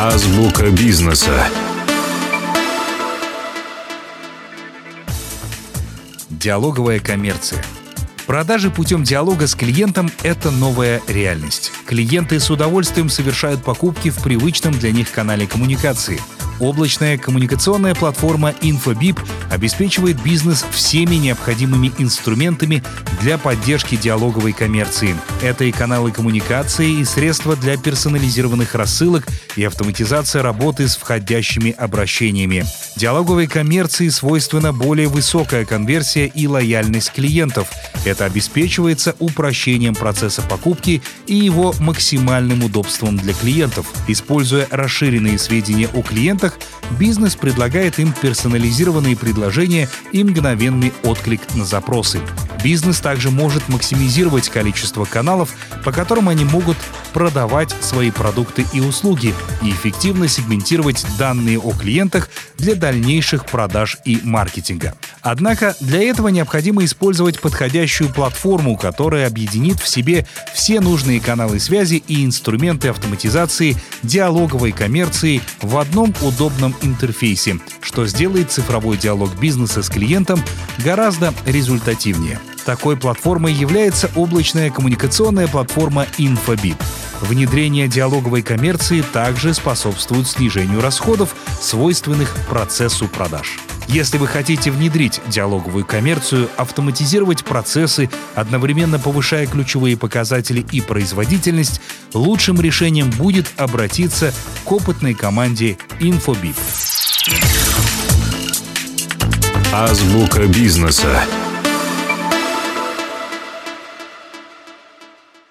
Азбука бизнеса. Диалоговая коммерция. Продажи путем диалога с клиентом – это новая реальность. Клиенты с удовольствием совершают покупки в привычном для них канале коммуникации – Облачная коммуникационная платформа InfoBip обеспечивает бизнес всеми необходимыми инструментами для поддержки диалоговой коммерции. Это и каналы коммуникации, и средства для персонализированных рассылок, и автоматизация работы с входящими обращениями. Диалоговой коммерции свойственна более высокая конверсия и лояльность клиентов. Это обеспечивается упрощением процесса покупки и его максимальным удобством для клиентов. Используя расширенные сведения о клиентах, клиентах, бизнес предлагает им персонализированные предложения и мгновенный отклик на запросы. Бизнес также может максимизировать количество каналов, по которым они могут продавать свои продукты и услуги и эффективно сегментировать данные о клиентах для дальнейших продаж и маркетинга. Однако для этого необходимо использовать подходящую платформу, которая объединит в себе все нужные каналы связи и инструменты автоматизации диалоговой коммерции в одном удобном интерфейсе, что сделает цифровой диалог бизнеса с клиентом гораздо результативнее. Такой платформой является облачная коммуникационная платформа InfoBit. Внедрение диалоговой коммерции также способствует снижению расходов, свойственных процессу продаж. Если вы хотите внедрить диалоговую коммерцию, автоматизировать процессы, одновременно повышая ключевые показатели и производительность, лучшим решением будет обратиться к опытной команде InfoBip. Азбука бизнеса.